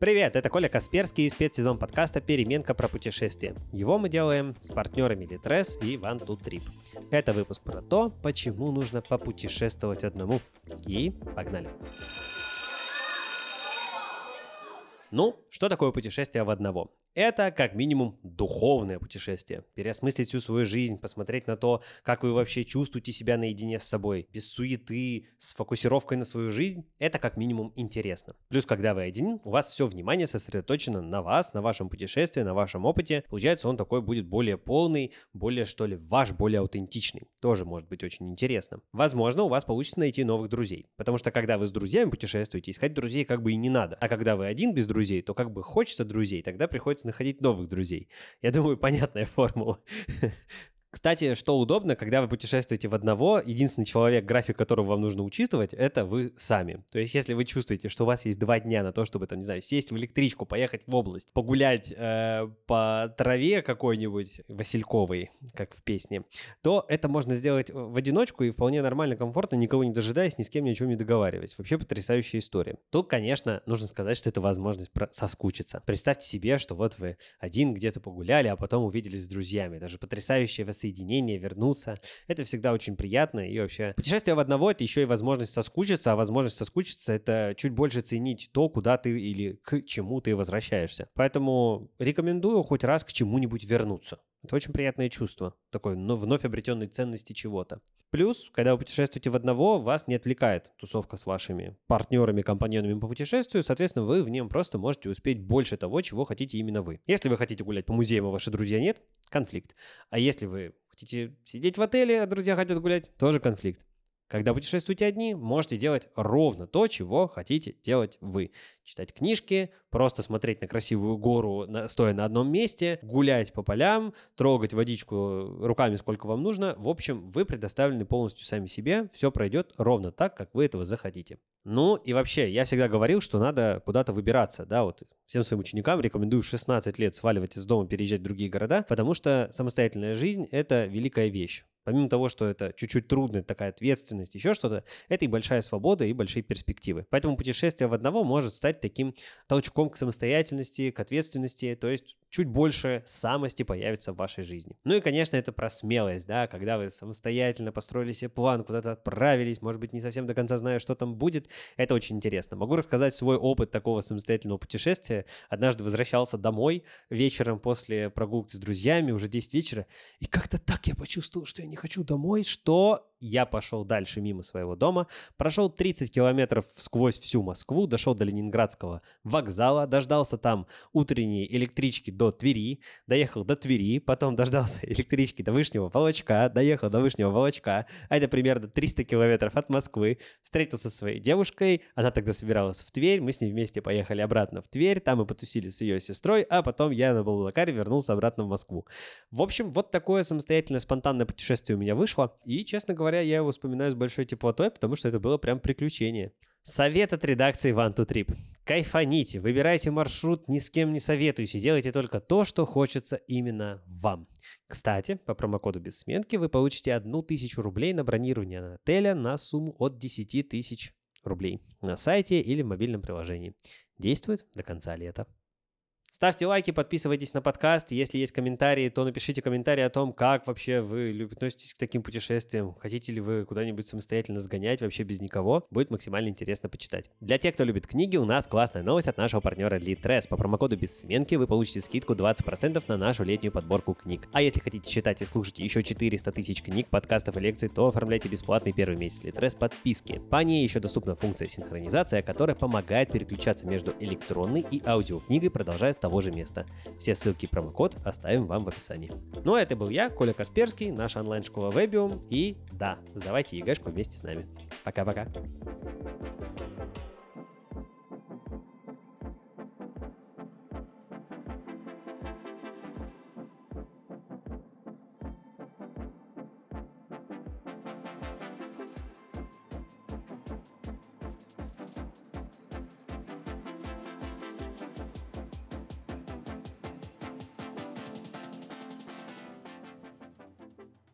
Привет, это Коля Касперский и спецсезон подкаста «Переменка про путешествия». Его мы делаем с партнерами Litres и One to Trip. Это выпуск про то, почему нужно попутешествовать одному. И погнали! Ну, что такое путешествие в одного? Это, как минимум, духовное путешествие. Переосмыслить всю свою жизнь, посмотреть на то, как вы вообще чувствуете себя наедине с собой, без суеты, с фокусировкой на свою жизнь. Это, как минимум, интересно. Плюс, когда вы один, у вас все внимание сосредоточено на вас, на вашем путешествии, на вашем опыте. Получается, он такой будет более полный, более, что ли, ваш, более аутентичный. Тоже может быть очень интересно. Возможно, у вас получится найти новых друзей. Потому что, когда вы с друзьями путешествуете, искать друзей как бы и не надо. А когда вы один без друзей, то как бы хочется друзей, тогда приходится находить новых друзей. Я думаю, понятная формула. Кстати, что удобно, когда вы путешествуете в одного, единственный человек, график которого вам нужно учитывать, это вы сами. То есть, если вы чувствуете, что у вас есть два дня на то, чтобы, там, не знаю, сесть в электричку, поехать в область, погулять э, по траве какой-нибудь васильковой, как в песне, то это можно сделать в одиночку и вполне нормально, комфортно, никого не дожидаясь, ни с кем ни о чем не договариваясь. Вообще потрясающая история. Тут, конечно, нужно сказать, что это возможность соскучиться. Представьте себе, что вот вы один где-то погуляли, а потом увиделись с друзьями. Даже потрясающее соединение, вернуться. Это всегда очень приятно. И вообще, путешествие в одного — это еще и возможность соскучиться, а возможность соскучиться — это чуть больше ценить то, куда ты или к чему ты возвращаешься. Поэтому рекомендую хоть раз к чему-нибудь вернуться. Это очень приятное чувство, такой но вновь обретенной ценности чего-то. Плюс, когда вы путешествуете в одного, вас не отвлекает тусовка с вашими партнерами, компаньонами по путешествию, соответственно, вы в нем просто можете успеть больше того, чего хотите именно вы. Если вы хотите гулять по музеям, а ваши друзья нет, конфликт. А если вы хотите сидеть в отеле, а друзья хотят гулять, тоже конфликт. Когда путешествуете одни, можете делать ровно то, чего хотите делать вы. Читать книжки, просто смотреть на красивую гору, стоя на одном месте, гулять по полям, трогать водичку руками сколько вам нужно. В общем, вы предоставлены полностью сами себе, все пройдет ровно так, как вы этого захотите. Ну и вообще, я всегда говорил, что надо куда-то выбираться, да, вот всем своим ученикам рекомендую 16 лет сваливать из дома, переезжать в другие города, потому что самостоятельная жизнь – это великая вещь. Помимо того, что это чуть-чуть трудно, такая ответственность, еще что-то, это и большая свобода, и большие перспективы. Поэтому путешествие в одного может стать таким толчком к самостоятельности, к ответственности, то есть чуть больше самости появится в вашей жизни. Ну и, конечно, это про смелость, да, когда вы самостоятельно построили себе план, куда-то отправились, может быть, не совсем до конца зная, что там будет, это очень интересно. Могу рассказать свой опыт такого самостоятельного путешествия. Однажды возвращался домой вечером после прогулки с друзьями, уже 10 вечера, и как-то так я почувствовал, что я не хочу домой, что я пошел дальше мимо своего дома, прошел 30 километров сквозь всю Москву, дошел до Ленинградского вокзала, дождался там утренней электрички до Твери, доехал до Твери, потом дождался электрички до Вышнего Волочка, доехал до Вышнего Волочка, а это примерно 300 километров от Москвы, встретился со своей девушкой, она тогда собиралась в Тверь, мы с ней вместе поехали обратно в Тверь, там мы потусили с ее сестрой, а потом я на Балулакаре вернулся обратно в Москву. В общем, вот такое самостоятельное спонтанное путешествие у меня вышло, и, честно говоря, говоря, я его вспоминаю с большой теплотой, потому что это было прям приключение. Совет от редакции One to Trip. Кайфаните, выбирайте маршрут, ни с кем не советуйте, делайте только то, что хочется именно вам. Кстати, по промокоду без сменки вы получите одну тысячу рублей на бронирование отеля на сумму от 10 тысяч рублей на сайте или в мобильном приложении. Действует до конца лета. Ставьте лайки, подписывайтесь на подкаст. Если есть комментарии, то напишите комментарии о том, как вообще вы относитесь к таким путешествиям. Хотите ли вы куда-нибудь самостоятельно сгонять вообще без никого? Будет максимально интересно почитать. Для тех, кто любит книги, у нас классная новость от нашего партнера Litres. По промокоду без сменки вы получите скидку 20% на нашу летнюю подборку книг. А если хотите читать и слушать еще 400 тысяч книг, подкастов и лекций, то оформляйте бесплатный первый месяц Litres подписки. По ней еще доступна функция синхронизация, которая помогает переключаться между электронной и аудиокнигой, продолжая того же места. Все ссылки и промокод оставим вам в описании. Ну а это был я, Коля Касперский, наша онлайн-школа Webium. И да, сдавайте ЕГЭшку вместе с нами. Пока-пока.